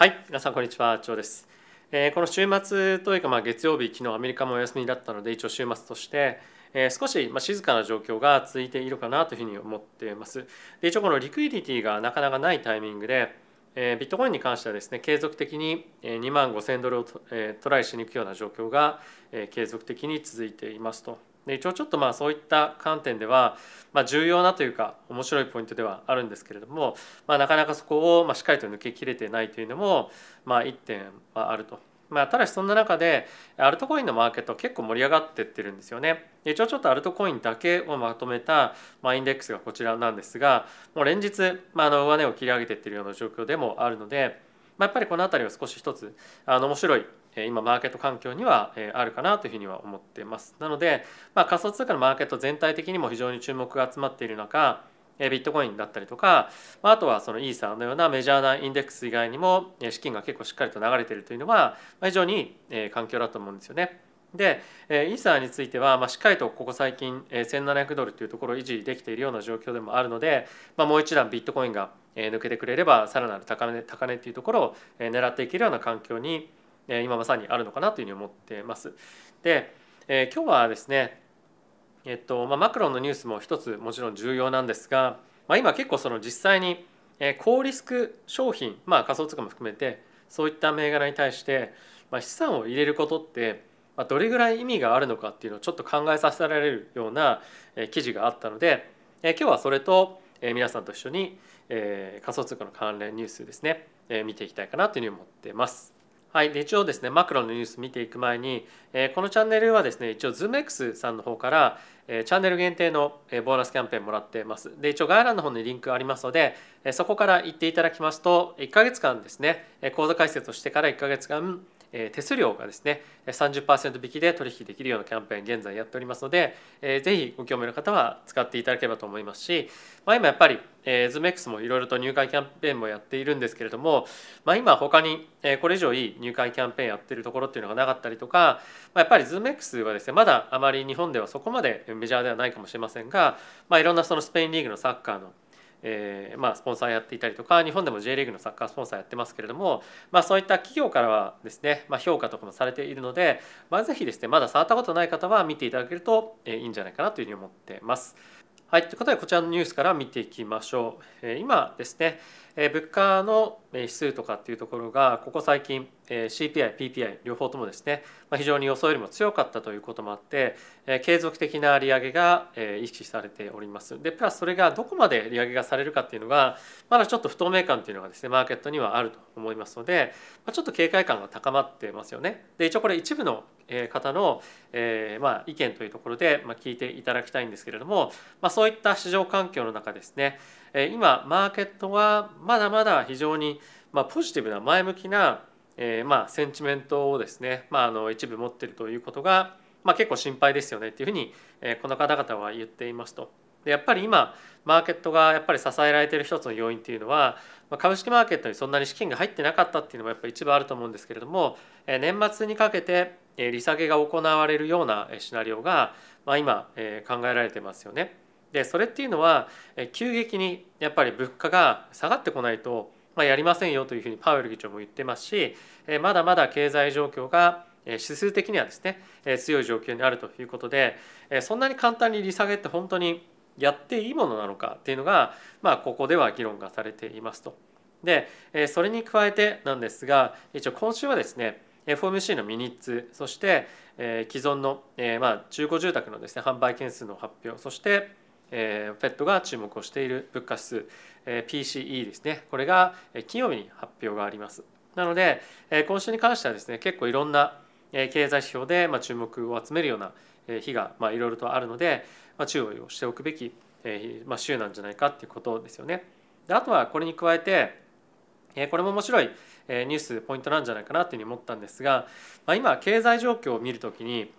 はい皆さんこんにちは長です、えー、この週末というかまあ月曜日昨日アメリカもお休みだったので一応週末として、えー、少しまあ静かな状況が続いているかなというふうに思っていますで一応このリクイディティがなかなかないタイミングでえー、ビットコインに関してはですね継続的に2万5,000ドルをト,、え、トライしに行くような状況が、継続的に続いていますと。で一応ちょっとまあそういった観点では、まあ、重要なというか面白いポイントではあるんですけれども、まあ、なかなかそこをまあしっかりと抜けきれてないというのも、まあ、1点はあると。まあ、ただしそんな中でアルトコインのマーケット結構盛り上がってってるんですよね。一応ちょっとアルトコインだけをまとめた、まあ、インデックスがこちらなんですがもう連日、まあ、あの上値を切り上げてってるような状況でもあるので、まあ、やっぱりこの辺りは少し一つあの面白い今マーケット環境にはあるかなというふうには思ってます。なので、まあ、仮想通貨のマーケット全体的にも非常に注目が集まっている中ビットコインだったりとかあとはそのイーサーのようなメジャーなインデックス以外にも資金が結構しっかりと流れているというのは非常にいい環境だと思うんですよね。でイーサーについては、まあ、しっかりとここ最近1700ドルというところを維持できているような状況でもあるので、まあ、もう一段ビットコインが抜けてくれればさらなる高値高値っていうところを狙っていけるような環境に今まさにあるのかなというふうに思ってます。で、えー、今日はですね、えっとまあ、マクロンのニュースも一つもちろん重要なんですが、まあ、今結構その実際に高リスク商品、まあ、仮想通貨も含めてそういった銘柄に対して、まあ、資産を入れることってどれぐらい意味があるのかっていうのをちょっと考えさせられるような記事があったので今日はそれと皆さんと一緒に仮想通貨の関連ニュースですね見ていきたいかなというふうに思ってます。はい、で一応ですねマクロのニュース見ていく前に、えー、このチャンネルはですね一応 ZoomX さんの方から、えー、チャンネル限定の、えー、ボーナスキャンペーンもらってます。で一応概要欄の方にリンクありますので、えー、そこから行っていただきますと1か月間ですねえー、講座解説をしてから1か月間手数料がですね30%引きで取引できるようなキャンペーン現在やっておりますのでぜひご興味の方は使っていただければと思いますし、まあ、今やっぱり ZoomX もいろいろと入会キャンペーンもやっているんですけれども、まあ、今他にこれ以上いい入会キャンペーンやってるところっていうのがなかったりとか、まあ、やっぱり ZoomX はですねまだあまり日本ではそこまでメジャーではないかもしれませんが、まあ、いろんなそのスペインリーグのサッカーのえーまあ、スポンサーやっていたりとか日本でも J リーグのサッカースポンサーやってますけれども、まあ、そういった企業からはですね、まあ、評価とかもされているので、まあ、ぜひですねまだ触ったことない方は見ていただけるといいんじゃないかなというふうに思ってます。はい、ということでこちらのニュースから見ていきましょう。今ですね、物価の指数とかっていうところがここ最近 CPI、PPI 両方ともですね非常に予想よりも強かったということもあって継続的な利上げが意識されております。でプラスそれがどこまで利上げがされるかっていうのがまだちょっと不透明感っていうのがですねマーケットにはあると思いますのでちょっと警戒感が高まってますよね。で一応これ一部の方の、えーまあ、意見というところで、まあ、聞いていただきたいんですけれども、まあ、そういった市場環境の中ですね今マーケットはまだまだ非常に、まあ、ポジティブな前向きな、えー、まあセンチメントをですね、まあ、あの一部持ってるということが、まあ、結構心配ですよねっていうふうに、えー、この方々は言っていますと。でやっぱり今マーケットがやっぱり支えられている一つの要因っていうのは株式マーケットにそんなに資金が入ってなかったっていうのもやっぱり一部あると思うんですけれども年末にかけて利下げが行われるようなシナリオが今考えられてますよね。でそれっていうのは急激にやっぱり物価が下がってこないとまやりませんよというふうにパウエル議長も言ってますしまだまだ経済状況が指数的にはですね強い状況にあるということでそんなに簡単に利下げって本当にやっていいものなのかっていうのが、まあ、ここでは議論がされていますと。でそれに加えてなんですが一応今週はですね FOMC のミニッツそして、既存の、まあ、中古住宅のですね販売件数の発表そして、えー、FED が注目をしている物価指数、え PCE ですね。これが金曜日に発表があります。なので、え今週に関してはですね結構いろんな経済指標で、まあ、注目を集めるような日が、まあ、いろいろとあるので、まあ、注意をしておくべき、えまあ、週なんじゃないかっていうことですよね。あとはこれに加えてこれも面白いニュースポイントなんじゃないかなというふうに思ったんですが今経済状況を見るときに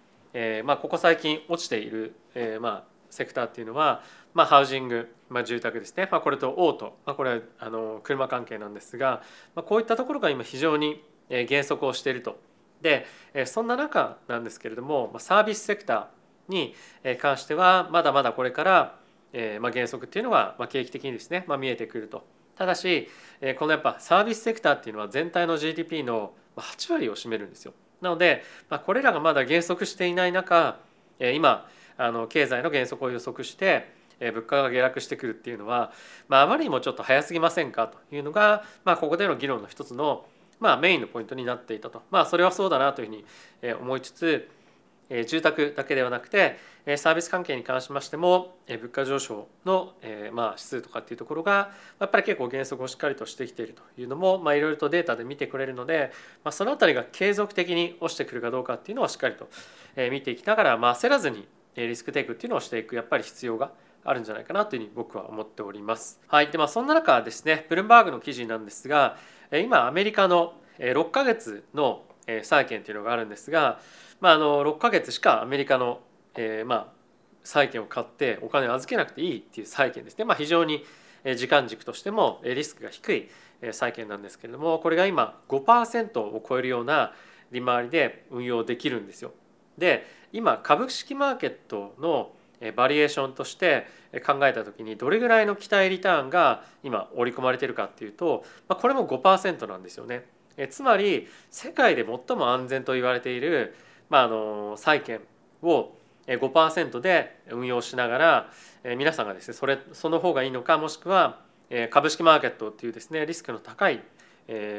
まあここ最近落ちているまあセクターっていうのはまあハウジングまあ住宅ですねまあこれとオートまあこれはあの車関係なんですがまあこういったところが今非常に減速をしていると。でそんな中なんですけれどもサービスセクターに関してはまだまだこれから減速っていうのが景気的にですねまあ見えてくると。ただしこのやっぱサービスセクターっていうのは全体の GDP の8割を占めるんですよ。なので、まあ、これらがまだ減速していない中今あの経済の減速を予測して物価が下落してくるっていうのは、まあ、あまりにもちょっと早すぎませんかというのが、まあ、ここでの議論の一つの、まあ、メインのポイントになっていたと、まあ、それはそうだなというふうに思いつつ住宅だけではなくてサービス関係に関しましても物価上昇の指数とかっていうところがやっぱり結構減速をしっかりとしてきているというのもいろいろとデータで見てくれるのでその辺りが継続的に落ちてくるかどうかっていうのはしっかりと見ていきながら焦らずにリスクテイクっていうのをしていくやっぱり必要があるんじゃないかなというふうに僕は思っております。はい、でまあそんな中ですねブルームバーグの記事なんですが今アメリカの6ヶ月の債券というのがあるんですが、まあ、あの6ヶ月しかアメリカの、えー、まあ債券を買ってお金を預けなくていいっていう債券ですね、まあ、非常に時間軸としてもリスクが低い債券なんですけれどもこれが今5%を超えるような利回りで運用できるんですよ。で今株式マーケットのバリエーションとして考えた時にどれぐらいの期待リターンが今織り込まれてるかっていうとこれも5%なんですよね。つまり世界で最も安全と言われている、まあ、あの債券を5%で運用しながら皆さんがですねそれその方がいいのかもしくは株式マーケットっていうですねリスクの高い、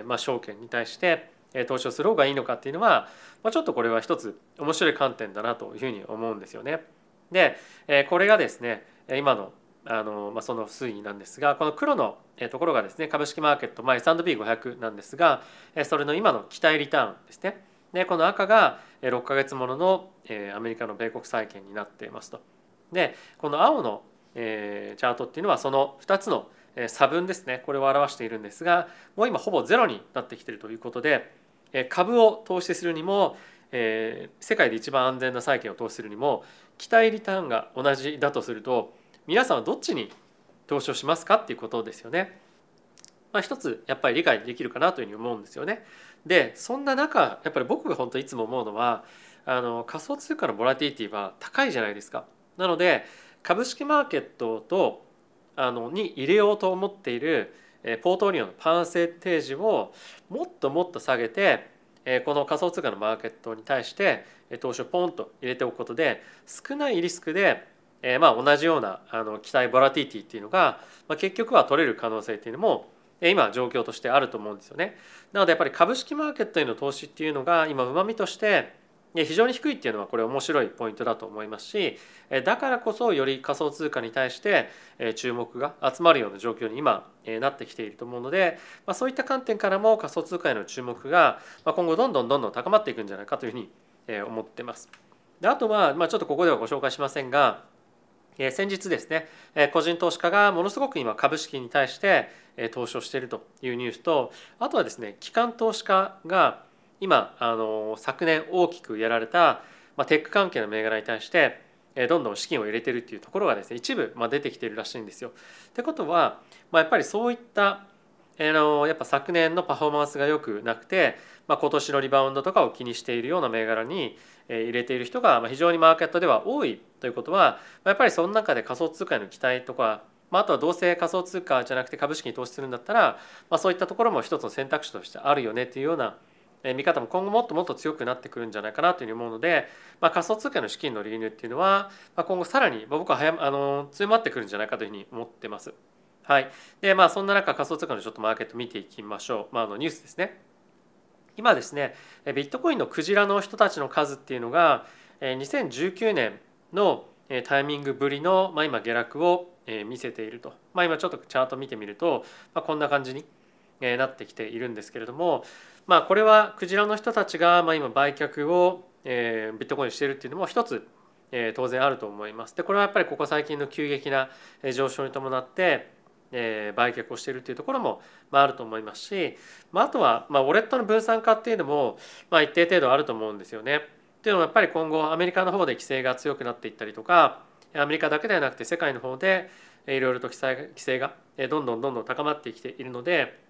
まあ、証券に対して投資をする方がいいのかっていうのは、まあ、ちょっとこれは一つ面白い観点だなというふうに思うんですよね。でこれがですね今のあの、まあ、その推移なんですがこの黒のところがですね株式マーケット、まあ、S&P500 なんですがそれの今の期待リターンですねでこの赤が6か月もののアメリカの米国債券になっていますと。でこの青のチャートっていうのはその2つの差分ですねこれを表しているんですがもう今ほぼゼロになってきているということで株を投資するにも世界で一番安全な債券を投資するにも期待リターンが同じだとすると皆さんはどっちに投資をしますかっていうことですよね。まあ、一つやっぱり理解できるかなというふうに思うんですよね。でそんな中やっぱり僕が本当いつも思うのはあの仮想通貨のボラティティは高いじゃないですか。なので株式マーケットとあのに入れようと思っているポートフォリオのパーセンテージをもっともっと下げてこの仮想通貨のマーケットに対して投資をポンと入れておくことで少ないリスクで、まあ同じようなあの期待ボラティティっていうのが、結局は取れる可能性っていうのも今状況としてあると思うんですよね。なのでやっぱり株式マーケットへの投資っていうのが今うまみとして非常に低いっていうのはこれ面白いポイントだと思いますしだからこそより仮想通貨に対して注目が集まるような状況に今なってきていると思うのでそういった観点からも仮想通貨への注目が今後どんどんどんどん高まっていくんじゃないかというふうに思ってます。あとは、ま、ちょっとここではご紹介しませんが先日ですね個人投資家がものすごく今株式に対して投資をしているというニュースとあとはですね機関投資家が今あの昨年大きくやられた、まあ、テック関係の銘柄に対してどんどん資金を入れてるっていうところがですね一部、まあ、出てきてるらしいんですよ。ってことは、まあ、やっぱりそういったあのやっぱ昨年のパフォーマンスが良くなくて、まあ、今年のリバウンドとかを気にしているような銘柄に入れている人が非常にマーケットでは多いということはやっぱりその中で仮想通貨への期待とかまあ、あとはどうせ仮想通貨じゃなくて株式に投資するんだったら、まあ、そういったところも一つの選択肢としてあるよねっていうような見方も今後もっともっと強くなってくるんじゃないかなというふうに思うので、まあ、仮想通貨の資金の流入っていうのは、まあ、今後さらに僕は早あの強まってくるんじゃないかというふうに思ってます。はい。で、まあそんな中仮想通貨のちょっとマーケット見ていきましょう。まああのニュースですね。今ですね、ビットコインのクジラの人たちの数っていうのが2019年のタイミングぶりの、まあ、今下落を見せていると、まあ、今ちょっとチャート見てみると、まあ、こんな感じになってきているんですけれども、まあ、これはクジラの人たちが、まあ、今売却をえビットコインしているっていうのも一つえ当然あると思います。でこれはやっぱりここ最近の急激な上昇に伴ってえ売却をしているというところもまああると思いますし、まあ、あとはまあウォレットの分散化っていうのもまあ一定程度あると思うんですよね。っていうのはやっぱり今後アメリカの方で規制が強くなっていったりとかアメリカだけではなくて世界の方でいろいろと規制がどんどんどんどん高まってきているので、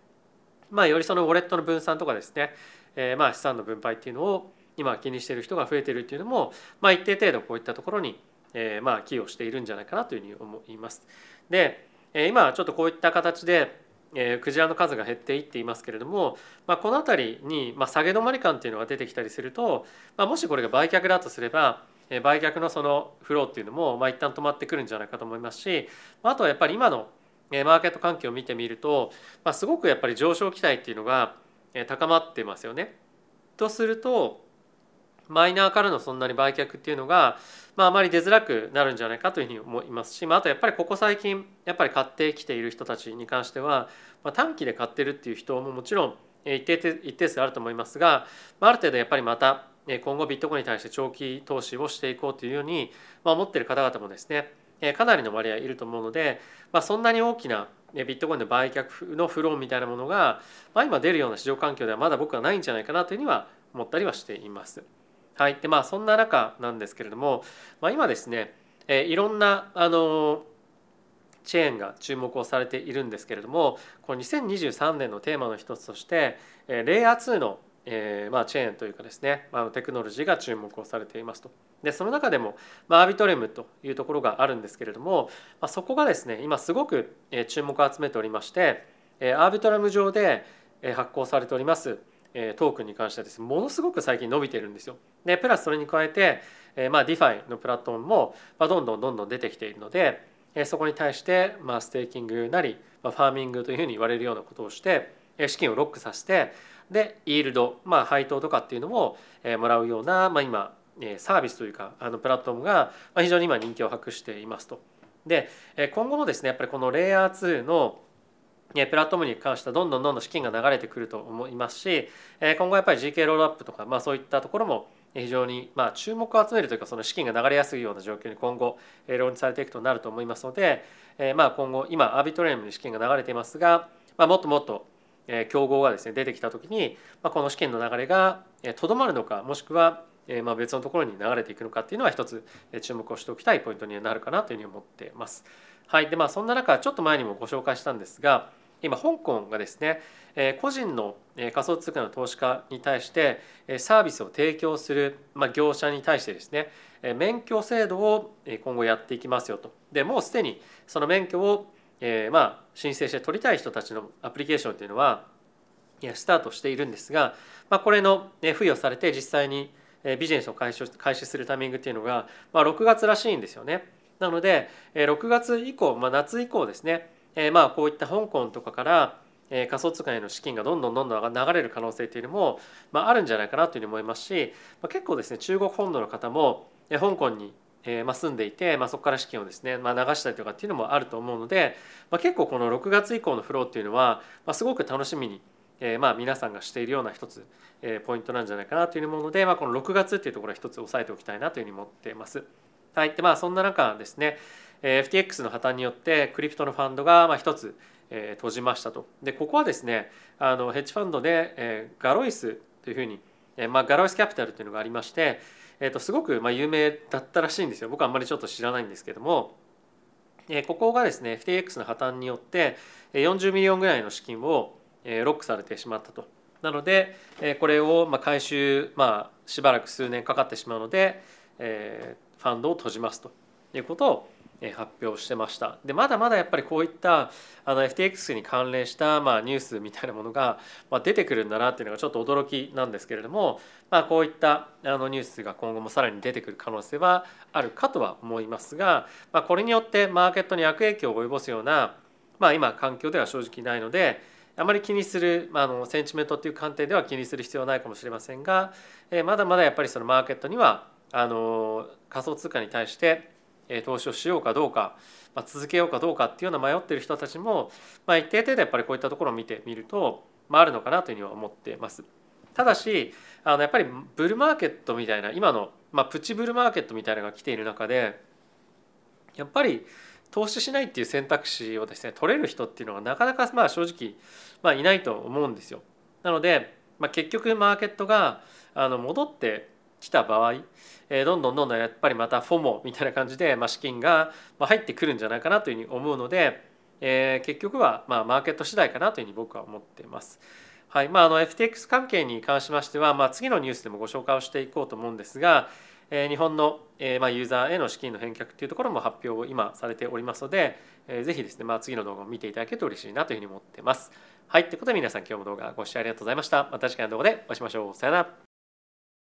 まあ、よりそのウォレットの分散とかですね、えー、まあ資産の分配っていうのを今気にしている人が増えているっていうのも、まあ、一定程度こういったところに、えー、まあ寄与しているんじゃないかなというふうに思います。でえ今ちょっとこういった形でえー、クジラの数が減っていっていますけれども、まあ、この辺りに、まあ、下げ止まり感っていうのが出てきたりすると、まあ、もしこれが売却だとすれば、売却のそのフローっていうのも、まあ、一旦止まってくるんじゃないかと思いますしあとはやっぱり今のマーケット環境を見てみると、まあ、すごくやっぱり上昇期待っていうのが高まってますよね。とするとマイナーからのそんなに売却っていうのが、まあ、あまり出づらくなるんじゃないかというふうに思いますし、まあ、あとやっぱりここ最近やっぱり買ってきている人たちに関しては、まあ、短期で買ってるっていう人ももちろん一定一定数あると思いますが、まあ、ある程度やっぱりまた今後ビットコインに対して長期投資をしていこうというように、ま、思ってる方々もですねかなりの割合いると思うので、まあ、そんなに大きなビットコインの売却のフローみたいなものが、まあ、今出るような市場環境ではまだ僕はないんじゃないかなというには思ったりはしています。はい、でまあそんな中なんですけれども、まあ、今ですね、えいろんなあのチェーンが注目をされているんですけれどもこの2023年のテーマの一つとしてレイヤー2のえーまあ、チェーンというかですね、まあ、テクノロジーが注目をされていますと。でその中でも、まあ、アービトレムというところがあるんですけれども、まあ、そこがですね今すごく注目を集めておりましてアービトレム上で発行されておりますトークンに関してはですものすごく最近伸びてるんですよ。でプラスそれに加えて、えー、まあ DeFi のプラットフォームも、まあ、どんどんどんどん出てきているので、えー、そこに対して、まあ、ステーキングなり、まあ、ファーミングというふうに言われるようなことをして、えー、資金をロックさせてでイールド、まあ、配当とかっていうのも、え、もらうような、まあ、今サービスというかあのプラットフォームが非常に今人気を博していますと。で今後もですねやっぱりこのレイヤー2のプラットフォームに関してはどんどんどんどん資金が流れてくると思いますし今後やっぱり GK ロールアップとか、まあ、そういったところも非常にまあ注目を集めるというかその資金が流れやすいような状況に今後ローンチされていくとなると思いますのでまあ今後今アービトレームに資金が流れていますがまあもっともっと競合がですね出てきた時にまこの資金の流れがとどまるのかもしくはま別のところに流れていくのかっていうのは一つ注目をしておきたいポイントになるかなというふうに思ってます。はいでまあそんな中ちょっと前にもご紹介したんですが今香港がですね個人の仮想通貨の投資家に対してサービスを提供する業者に対してですね免許制度を今後やっていきますよとでもうすでにその免許をえまあ申請して取りたい人たちのアプリケーションというのはスタートしているんですが、まあ、これの付与されて実際にビジネスを開始開始するタイミングっていうのが、まあ、6月らしいんですよね。なので6月以降、まあ、夏以降ですねえー、まあこういった香港とかから、え、仮想通貨への資金がどんどんどんどん流れる可能性というのも、まあ、あるんじゃないかなというふうに思いますし、まあ、結構ですね中国本土の方も、香港にえーまあ、住んでいて、まあ、そこから資金をですね、まあ、流したりとかっていうのもあると思うので、まあ、結構この6月以降のフローっていうのは、まあ、すごく楽しみに、えーまあ、皆さんがしているような一つ、えー、ポイントなんじゃないかなというふうに思うので、まあ、この6月っていうところは一つ押さえておきたいなというふうに思っています。はい、でまあそんな中ですね、FTX の破綻によってクリプトのファンドがまあ一つ閉じましたと。でここはですねあのヘッジファンドでガロイスというふうに、まあ、ガロイスキャピタルというのがありまして、えー、とすごくまあ有名だったらしいんですよ僕はあんまりちょっと知らないんですけどもえここがですね FTX の破綻によって40 million ぐらいの資金をロックされてしまったと。なのでこれをまあ回収、まあ、しばらく数年かかってしまうのでえファンドを閉じますということを発表してました。でまだまだやっぱりこういったあの FTX に関連したまあニュースみたいなものがま出てくるんだなっていうのがちょっと驚きなんですけれども、まあ、こういったあのニュースが今後もさらに出てくる可能性はあるかとは思いますが、まあ、これによってマーケットに悪影響を及ぼすような、まあ、今環境では正直ないのであまり気にする、まあ、のセンチメントっていう観点では気にする必要はないかもしれませんが、え、まだまだやっぱりそのマーケットにはあの仮想通貨に対して投資をしようかどうか、まあ、続けようかどうかっていうような迷っている人たちも、まあ、一定程度やっぱりこういったところを見てみると、まあ、あるのかなというふうには思っています。ただしあのやっぱりブルマーケットみたいな今の、まあ、プチブルマーケットみたいなのが来ている中でやっぱり投資しないっていう選択肢をですね取れる人っていうのはなかなかまあ正直、まあ、いないと思うんですよ。なので、まあ、結局マーケットがあの戻ってきた場合、えどんどんどんどんやっぱりまたフォモみたいな感じで、ま、資金が入ってくるんじゃないかなというふうに思うので、え、結局はまあマーケット次第かなというふうに僕は思っています。はいまあ、あの FTX 関係に関しましては、まあ、次のニュースでもご紹介をしていこうと思うんですが、え日本の、えまユーザーへの資金の返却っていうところも発表を今されておりますので、えー、ぜひですね、まあ、次の動画を見ていただけると嬉しいなというふうに思ってます。はい、ということで皆さん今日も動画ご視聴ありがとうございました。また次回の動画でお会いしましょう。さよなら。